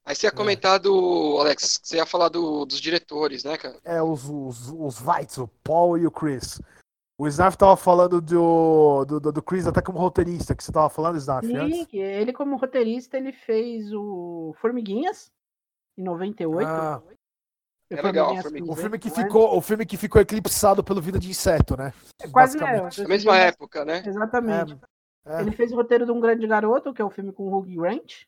Aí você ia comentar do. Alex, você ia falar do, dos diretores, né, cara? É, os, os, os Whites, o Paul e o Chris. O Snaf tava falando do, do, do, do Chris até como roteirista, que você tava falando, Snaf, Sim, antes? ele como roteirista, ele fez o Formiguinhas, em 98. Ah, E É legal, o filme que é? ficou, o filme que ficou eclipsado pelo Vida de Inseto, né? É quase Basicamente. é, Na mesma época, né? Exatamente. É, Ele fez o roteiro de Um Grande Garoto, que é o filme com o Hugh Grant.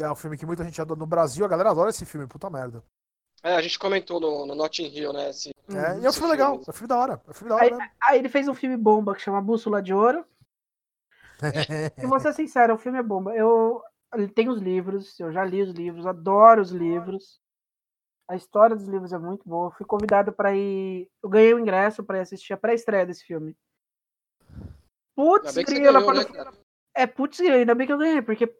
é um filme que muita gente adora no Brasil, a galera adora esse filme, puta merda. É, a gente comentou no, no Notting Hill, né? Esse, É, e é um filme legal, é um filme da hora, é um filme da hora mesmo. Aí ele fez um filme bomba que chama Bússola de Ouro. E vou ser sincero, o filme é bomba. Eu ele tem os livros, eu já li os livros, adoro os livros. A história dos livros é muito boa. Fui convidado para ir. Eu ganhei o ingresso para ir assistir a pré-estreia desse filme. Putz, grila, ganhou, né? É, putz, grila, ainda bem que eu ganhei, porque.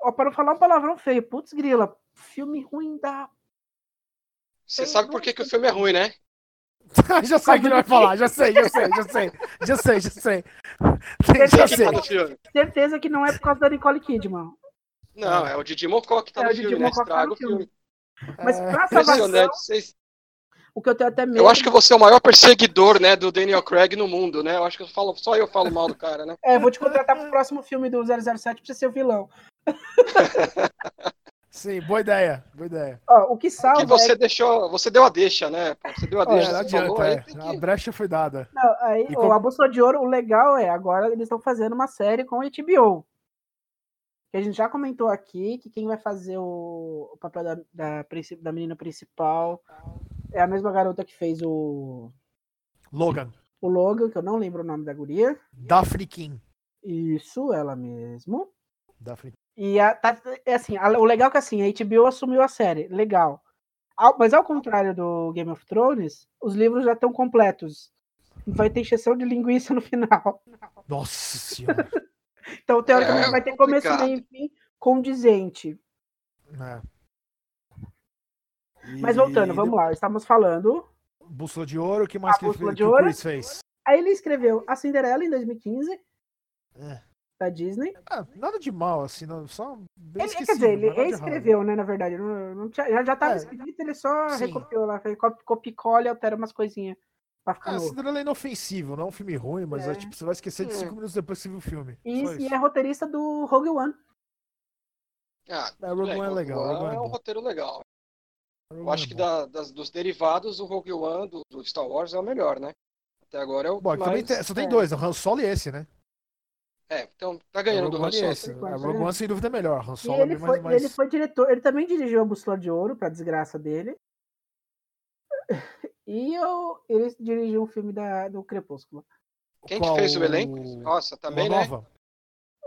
Ó, para não falar um palavrão feio, putz, grila, filme ruim da. Você sabe por que, que o filme é ruim, né? já sei o que ele vai falar, já sei, já sei, já sei, já sei, já sei. Já sei. Certeza que não é por causa da Nicole Kidman. Não, é o Didi Mocó que tá É, no filme, né? Tá Estraga o filme. Mas É, pra salvação, Impressionante. Vocês- o que eu tenho até medo. Eu acho que você é o maior perseguidor, né, do Daniel Craig no mundo, né? Eu acho que eu falo, só eu falo mal do cara, né? É, vou te contratar pro próximo filme do 007 pra você ser o vilão. Sim, boa ideia, boa ideia. Ó, o que salva Que você deixou, você deu a deixa, né? Você deu a É, deixa, falou, adianta, aí é. tem A que... brecha foi dada. é, não, aí, E ó, como- a Bússola de Ouro, o legal é, agora eles estão fazendo uma série com a HBO. Que a gente já comentou aqui que quem vai fazer o, o papel da, da, da menina principal é a mesma garota que fez o, Logan, o Logan, que eu não lembro o nome da guria. Daphne King. Isso, ela mesmo. Daphne E a, tá, é assim, a- o legal é que assim, a HBO assumiu a série, legal. Ao- mas ao contrário do Game of Thrones, os livros já estão completos. Vai ter exceção de linguiça no final. Nossa senhora. Então, teoricamente, É vai ter começo, meio e fim condizente. É. Mas E voltando, vamos lá. Estamos falando. Bússola de Ouro, o que mais A que, Bússola fez, de que o Ouro. Chris fez? Aí ele escreveu A Cinderela em 2015. É. da Disney. Ah, nada de mal, assim, não, só bem Ele, quer dizer, ele reescreveu, né, na verdade. Não, não tinha- já, já tava É. escrito, ele só Sim. recopiou lá, fez copia, copia e altera umas coisinhas pra ficar Ah, novo. Cinderela é inofensivo, não é um filme ruim, mas é. É. tipo, você vai esquecer de É. cinco minutos depois que você viu o filme. E, Só e isso. é roteirista do Rogue One. Ah, É, Rogue One é legal, Rogue One é é um roteiro legal. Rogue Eu acho é que da- das- dos derivados, o Rogue One do, do Star Wars é o melhor, né? Até agora é o Bom, também mais... tem- só tem é. dois, o Han Solo e esse, né? É, então tá O ganhando do Han Solo. esse. Rogue né? One sem dúvida é melhor. Han Solo é ele bem foi, mais. ele foi diretor, ele também dirigiu a Bússola de Ouro, pra desgraça dele. E eu, ele dirigiu um filme da, do Crepúsculo. Quem que Qual fez o elenco? o- Nossa, também, Lua né? Nova?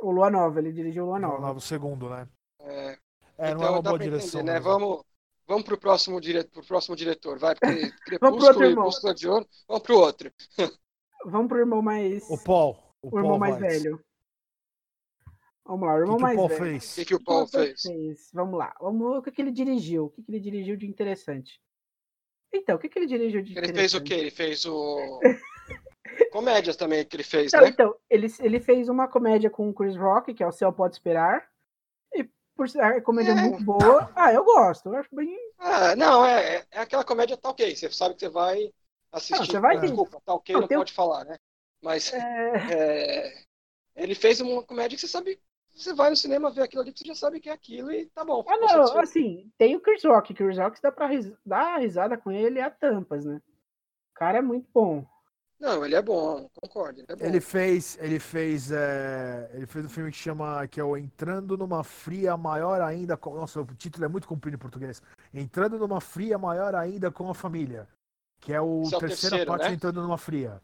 O Lua Nova, ele dirigiu Lua Lua Nova. Nova, o segundo, né? É, É, não então é uma dá boa pra entender, direção. né? mesmo. Vamos, vamos pro próximo, dire... pro próximo diretor, vai, porque Vamos pro Crepúsculo outro e irmão. Bússola de Ouro, vamos pro outro. Vamos pro irmão mais. O Paul. O, o irmão mais Weitz. velho. Vamos lá, o O irmão que, que o mais Paul velho. O fez? que, que o O Paul Paul fez? Vamos lá. Vamos ver o que, que ele dirigiu. O que, que ele dirigiu de interessante. Então, o que, que ele dirigiu de Ele interessante? fez o quê? Ele fez o... Comédias também que ele fez, Então, né? então, ele, ele fez uma comédia com o Chris Rock, que é O Céu Pode Esperar. E por ser a comédia É. muito boa. Ah, eu gosto. Eu acho bem. Ah, não, é, é aquela comédia tá ok. Você sabe que você vai assistir. Não, você vai Ah, ver. Desculpa, tá ok, Não, não tem o- pode falar, né? Mas É, é, ele fez uma comédia que você sabe. Você vai no cinema ver aquilo ali, você já sabe que é aquilo e tá bom. Ah, não, satisfeito. assim, tem o Chris Rock. Chris Rock dá pra ris- dar risada com ele a tampas, né? O cara é muito bom. Não, ele é bom, concordo. Ele é bom. Ele fez, ele fez, é, ele fez um filme que chama, que é o Entrando numa Fria Maior Ainda com, nossa, o título é muito comprido em português. Entrando numa Fria Maior Ainda com a Família, que é o Esse é o terceira terceiro, parte né? de Entrando numa Fria.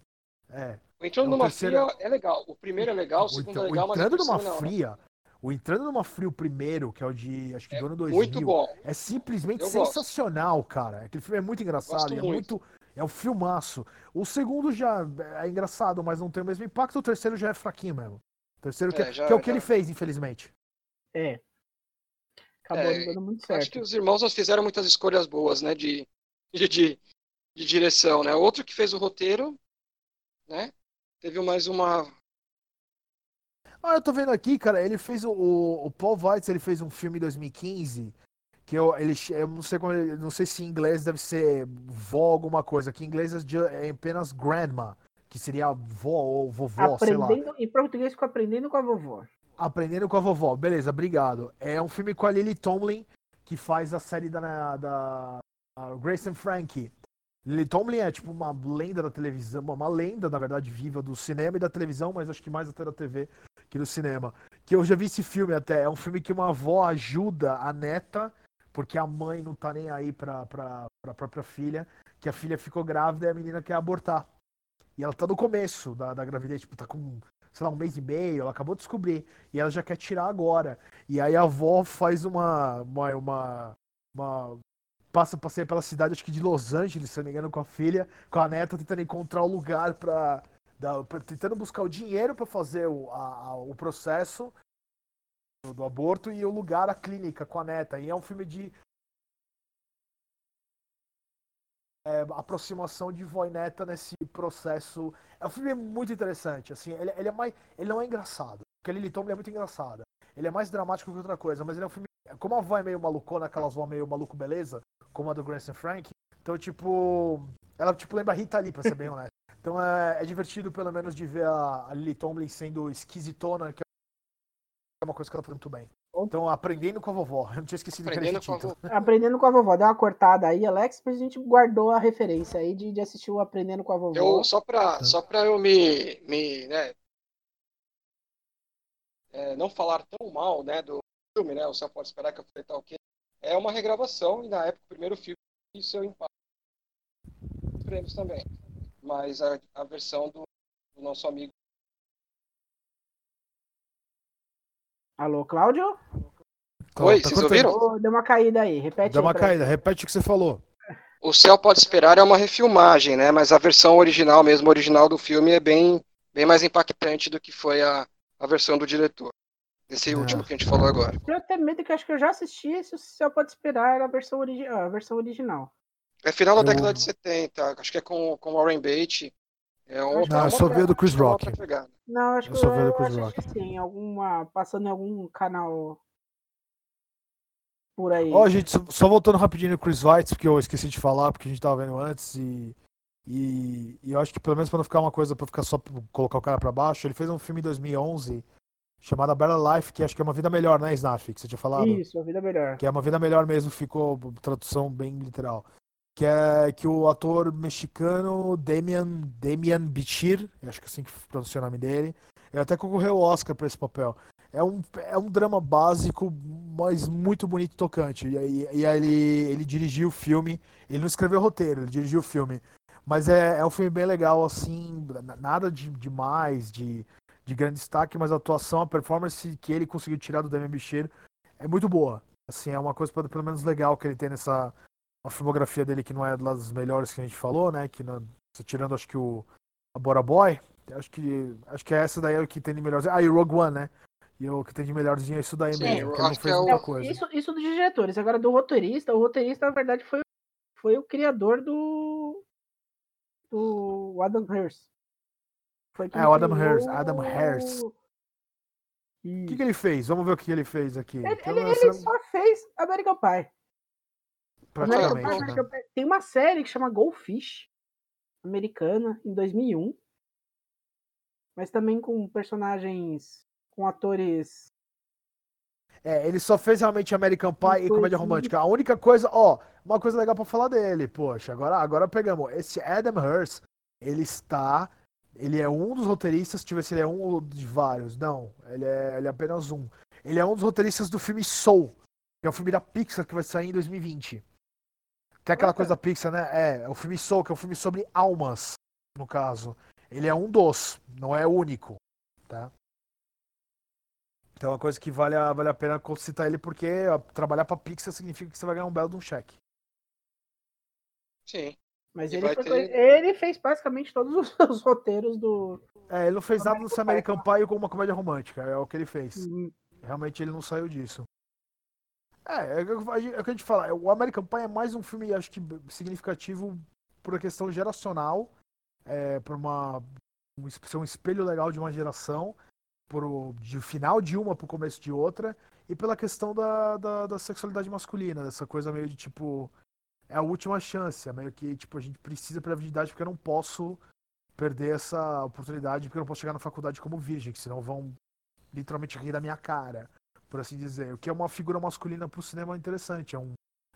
É. Entrando é o numa terceiro- fria é legal. O primeiro é legal, o O, segundo então, é legal, mas o Entrando numa não. né? Fria, o Entrando numa Fria o primeiro, que é o de, acho que do ano 2000, Muito bom. é simplesmente Eu gosto. sensacional, cara. Aquele filme é muito engraçado, Gosto é muito. muito, é um filmaço. O segundo já é engraçado, mas não tem o mesmo impacto. O terceiro já é fraquinho mesmo. O terceiro que É, é, já- que é o que já- ele fez, infelizmente. É. Acabou É, dando muito Acho certo. que os irmãos fizeram muitas escolhas boas, né? De, de, de, de direção, né? Outro que fez o roteiro, né? Teve mais uma. Ah, eu tô vendo aqui, cara, ele fez o, o, o Paul Weitz, ele fez um filme em 2015, que eu, ele, eu não sei como, ele- não sei se em inglês deve ser vó alguma coisa, que em inglês é é apenas grandma, que seria vó ou vovó, sei lá. Aprendendo, em português ficou aprendendo com a vovó. Aprendendo com a vovó, beleza, obrigado. É um filme com a Lily Tomlin, que faz a série da, da a Grace and Frankie. Lily Tomlin é tipo uma lenda da televisão, uma lenda, na verdade, viva do cinema e da televisão, mas acho que mais até da TV que do cinema. Que eu já vi esse filme até. É um filme que uma avó ajuda a neta, porque a mãe não tá nem aí pra, pra, pra própria filha, que a filha ficou grávida e a menina quer abortar. E ela tá no começo da, da gravidez, tipo, tá com, sei lá, um mês e meio, ela acabou de descobrir. E ela já quer tirar agora. E aí a avó faz uma. uma, uma, uma passa passeia pela cidade, acho que de Los Angeles, se não me engano, com a filha, com a neta, tentando encontrar o lugar pra. da- pra- tentando buscar o dinheiro pra fazer o, a- o processo do, do aborto e o lugar, a clínica com a neta. E é um filme de é, aproximação de vó e neta nesse processo. É um filme muito interessante, assim, ele, ele é mais, ele não é engraçado, porque a é muito engraçada. Ele é mais dramático que outra coisa, mas ele é um filme, como a vó é meio malucona, aquelas vó meio maluco beleza, como a do Grace and Frank, então tipo, ela tipo lembra a Rita Lee, pra ser bem honesto. Então é, é divertido pelo menos de ver a, a Lily Tomlin sendo esquisitona, que é uma coisa que ela faz muito bem. Então, aprendendo com a vovó. Eu não tinha esquecido que era Aprendendo com a vovó. Aprendendo com a vovó. Dá uma cortada aí, Alex, mas a gente guardou a referência aí de, de assistir o Aprendendo com a vovó. Eu, só pra, só pra eu me, me né, é, não falar tão mal, né, do filme, né, o Céu Pode Esperar que eu falei tal que é uma regravação e na época o primeiro filme e seu impacto prêmios também. Mas a, a versão do, do nosso amigo Alô, Cláudio? Oi, tá vocês ouviram? Deu uma caída aí. Repete aí uma caída, repete o que você falou. O Céu Pode Esperar é uma refilmagem, né? Mas a versão original, mesmo original do filme, é bem, bem mais impactante do que foi a, a versão do diretor. Esse É. último que a gente falou agora. Eu até medo que eu acho que eu já assisti esse o Céu Pode Esperar a versão, origi- a versão original. É final da Eu- década de 70, acho que é com, com Warren Beatty. É outra, Não, eu só vi do Chris é Rock. Não, acho Eu que só eu, eu Chris assisti Rock. sim, alguma. Passando em algum canal por aí. Ó, gente, só, só voltando rapidinho no Chris Weitz, porque eu esqueci de falar, porque a gente tava vendo antes e. E, e eu acho que pelo menos pra não ficar uma coisa pra ficar só pra colocar o cara pra baixo, ele fez um filme em 2011 chamado A Better Life, que acho que é uma vida melhor, né, Snaf? Que você tinha falado? Isso, a vida melhor. Que é uma vida melhor mesmo, ficou tradução bem literal. Que é que o ator mexicano Damian, Damian Bichir, acho que é assim que pronuncia o nome dele, ele até concorreu ao Oscar para esse papel. É um, é um drama básico, mas muito bonito e tocante. E, aí- e aí ele, ele dirigiu o filme, ele não escreveu o roteiro, ele dirigiu o filme. Mas é, é um filme bem legal, assim, na- nada de demais, de, de grande destaque, mas a atuação, a performance que ele conseguiu tirar do Damian Bichir é muito boa. Assim, é uma coisa pelo menos legal que ele tem nessa a filmografia dele que não é das melhores que a gente falou, né? Que não, tirando acho que o a Bora Boy, acho que acho que é essa daí que tem de melhorzinho. Ah, e o Rogue One, né? E o que tem de melhorzinho é isso daí Sim, mesmo, que não fez é o- muita É, coisa. Isso, isso dos diretores. Agora, do roteirista, o roteirista, na verdade, foi, foi o criador do. do Adam Hearst. Foi É, o Adam criou Hearst, Adam Hearst. o- que, que ele fez? Vamos ver o que ele fez aqui. Ele, Tem ele- uma- ele só fez American Pie. American Pie, praticamente. né? American Pie. Tem uma série que chama Goldfish, americana, em 2001. Mas também com personagens. com atores. É, ele só fez realmente American Pie e comédia romântica. A única coisa, ó, uma coisa legal pra falar dele, poxa, agora, agora pegamos. Esse Adam Hearst, ele está. Ele é um dos roteiristas, ver se ele é um ou de vários. Não, ele é, ele é apenas um. Ele é um dos roteiristas do filme Soul, que é o filme da Pixar que vai sair em 2020. Tem aquela Olha. coisa da Pixar, né? É, é o filme Soul, que é um filme sobre almas, no caso. Ele é um dos, não é único, tá? Então é uma coisa que vale a, vale a pena citar ele, porque trabalhar pra Pixar significa que você vai ganhar um belo de um cheque. Sim. Mas ele, foi- ter- ele fez basicamente todos os, os roteiros do. É, ele não fez nada no American American Pie com uma comédia romântica, é o que ele fez. Hum, Realmente ele não saiu disso. É, é, o que a gente- é o que a gente fala, o American Pie é mais um filme, acho que significativo por uma questão geracional, é, por uma um, ser um espelho legal de uma geração, por o, de final de uma pro começo de outra, e pela questão da, da, da sexualidade masculina, dessa coisa meio de tipo, é a última chance, é meio que tipo, a gente precisa pela virgindade porque eu não posso perder essa oportunidade, porque eu não posso chegar na faculdade como virgem, que senão vão literalmente rir da minha cara, por assim dizer. O que é uma figura masculina pro cinema interessante. É um,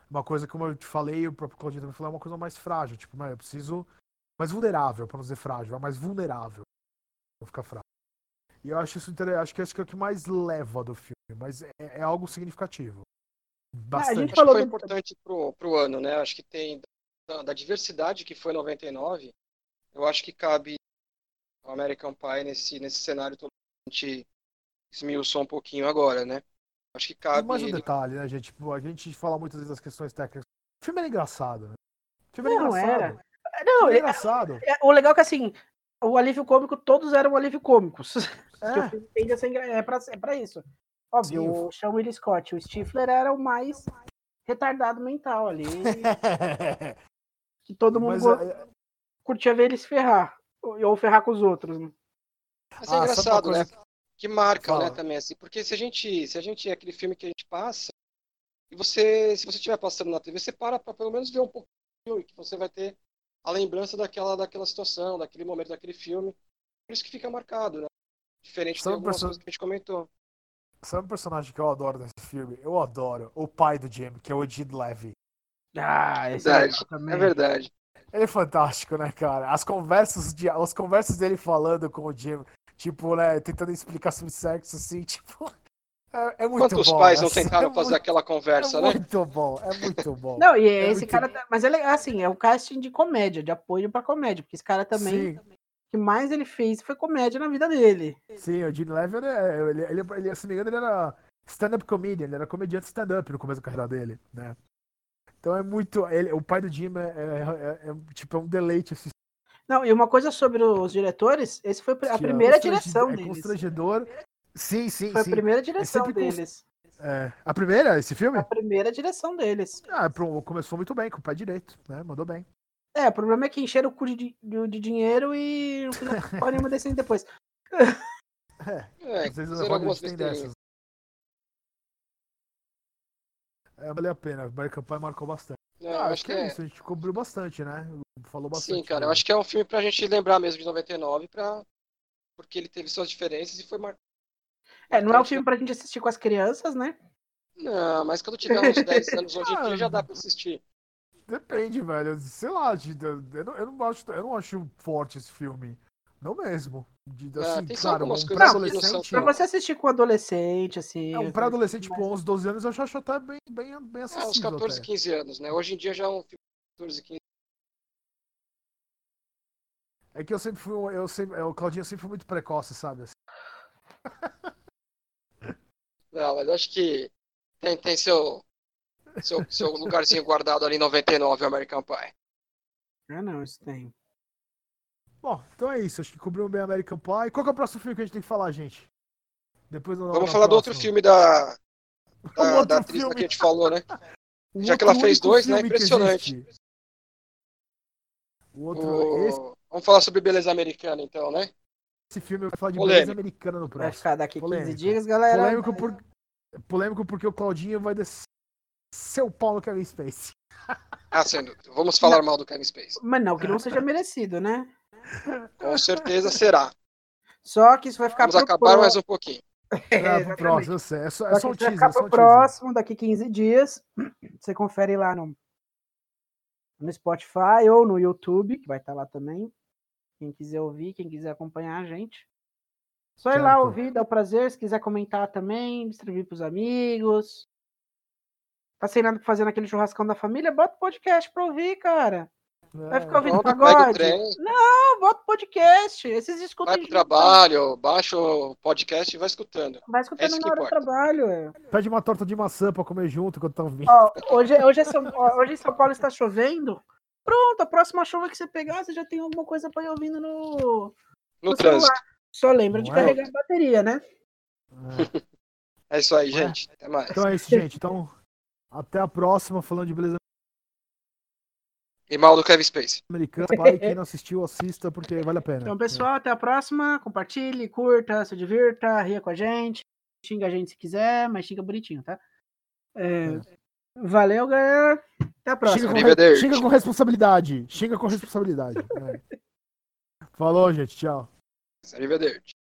uma coisa, como eu te falei, o próprio Claudinho também falou, é uma coisa mais frágil. Tipo, eu preciso. Mais vulnerável, pra não dizer frágil, é mais vulnerável. Não ficar frágil. E eu acho isso interessante. Acho que acho que é o que mais leva do filme, mas é, é algo significativo. Bastante. gente falou que foi do- importante pro, pro ano, né? Acho que tem da, da diversidade que foi 99, eu acho que cabe o American Pie nesse, nesse cenário todo que a gente esmiuçou um pouquinho agora, né? Acho que cabe mais um ele- detalhe, né, gente? Tipo, a gente fala muitas vezes das questões técnicas. O filme era engraçado, né? O filme era Não, engraçado. era. O Não, é- era engraçado. é- o legal é que assim, o alívio cômico, todos eram alívio cômicos. Que o É. filme tende a ser é pra, é pra isso. Óbvio, Sim. o Sean Willis Scott o Stifler eram o mais retardado mental ali. que todo mundo go- é, curtia ver ele se ferrar. Ou, ou ferrar com os outros. né? Mas Ah, é uma engraçado, coisa né? Que marca, Fala. né, também, assim, porque se a gente, se a gente é aquele filme que a gente passa, e você, se você estiver passando na TV, você para pra pelo menos ver um pouco do filme, que você vai ter a lembrança daquela, daquela situação, daquele momento, daquele filme. Por isso que fica marcado, né? Diferente de algumas perso- coisas que a gente comentou. Sabe um personagem que eu adoro nesse filme? Eu adoro o pai do Jim, que é o Ed Levy. Ah, esse Verdade, legal também. É verdade. Ele é fantástico, né, cara? As conversas, de, as conversas dele falando com o Jim, tipo, né, tentando explicar sobre sexo, assim, tipo. É, é muito Quantos bom. pais não assim, tentaram é fazer muito, aquela conversa, é né? muito bom, é muito bom. Não, e É esse cara. tá- Mas ele é assim, é um casting de comédia, de apoio pra comédia. Porque esse cara também. Sim, O que mais ele fez foi comédia na vida dele. sim, o Jim Levy, é, ele, ele, ele, se não me engano, ele era stand-up comedian, ele era comediante stand-up no começo da carreira dele, né? Então é muito. Ele, o pai do Jim é, é- é- é, tipo, é um deleite assistir. Não, e uma coisa sobre os diretores, esse foi a é primeira direção É deles. constrangedor. Sim, sim, Foi a sim. primeira direção deles. É, a primeira, esse filme? A primeira direção deles. Ah, começou muito bem, com o pé direito, né? Mandou bem. É, o problema é que encheram o cu de, de, de dinheiro e não fizeram porra nenhuma decente depois. É, Às vezes a Hollywood tem dessas. É, valeu a pena. American Pie marcou bastante. É, Ah, acho que é é. isso, a gente cobriu bastante, né? Falou bastante. Sim, cara, eu dele. acho que é um filme pra gente lembrar mesmo de 99, pra... porque ele teve suas diferenças e foi mar... É, não é um filme pra gente assistir com as crianças, né? Não, mas quando tiver uns 10 anos hoje em dia já dá pra assistir. Depende, velho. Sei lá, de- de- eu, não, eu, não acho, eu não acho forte esse filme. Não mesmo. De, Ah, assim, tem só claro, algumas um pré-adolescente. são Pra você assistir com adolescente, assim. É, um pré-adolescente com 11, 12 anos eu já acho até bem, bem, bem É, uns acessível. 14, até. 15 anos, né? Hoje em dia já é um filme de 14, 15 É que eu sempre fui. um- Eu sempre, o Claudinho sempre foi muito precoce, sabe? assim. Não, mas eu acho que tem, tem seu, seu, seu lugarzinho guardado ali em 99, o American Pie. Ah, não, isso tem. Bom, então é isso. Acho que cobriu bem American Pie. Qual que é o próximo filme que a gente tem que falar, gente? Depois Vamos falar do outro filme da, da, da atriz filme. que a gente falou, né? Um já que ela fez dois, né? Impressionante. O outro, O- esse, Vamos falar sobre beleza americana, então, né? esse filme eu vou falar de Polêmico. beleza americana no Vai próximo. ficar daqui 15 Polêmico. dias, galera. Polêmico, por... Polêmico porque o Claudinho vai descer seu pau no Kevin Space. Ah, sendo, vamos falar mal do Kevin Space. Mas não, que não seja merecido, né? Com certeza será. Só que isso vai ficar Vamos pro acabar pró- mais um pouquinho. É, pro próximo. É só, é Só só um teaser. ficar É só pro teaser. próximo, daqui 15 dias. Você confere lá no, no Spotify ou no YouTube, que vai estar lá também. Quem quiser ouvir, quem quiser acompanhar a gente. Só ir lá ouvir, dá o prazer. Se quiser comentar também, distribuir pros amigos. Tá sem nada pra fazer naquele churrascão da família? Bota o podcast pra ouvir, cara. Vai ficar ouvindo pagode? Não, bota o podcast. Esses escutam vai pro trabalho, baixa o podcast e vai escutando. Vai É escutando que na hora do trabalho. É. Pede uma torta de maçã pra comer junto quando tá ouvindo. Ó, hoje, hoje, é São, hoje em São Paulo está chovendo. Pronto, a próxima chuva que você pegar, você já tem alguma coisa pra ir ouvindo no, No no trânsito. celular. Só lembra de Não é? carregar a bateria, né? É isso aí, gente. Até mais. Então é isso, gente. Então, até a próxima, falando de beleza E mal do Kevin Space. americana. Pai, quem não assistiu, assista, porque vale a pena. Então, pessoal, até a próxima. Compartilhe, curta, se divirta, ria com a gente. Xinga a gente se quiser, mas xinga bonitinho, tá? É, Valeu, galera. Até a Xinga próxima. com, Arrivederci. xinga com responsabilidade. Xinga com responsabilidade. É. Falou, gente. Tchau. Arrivederci.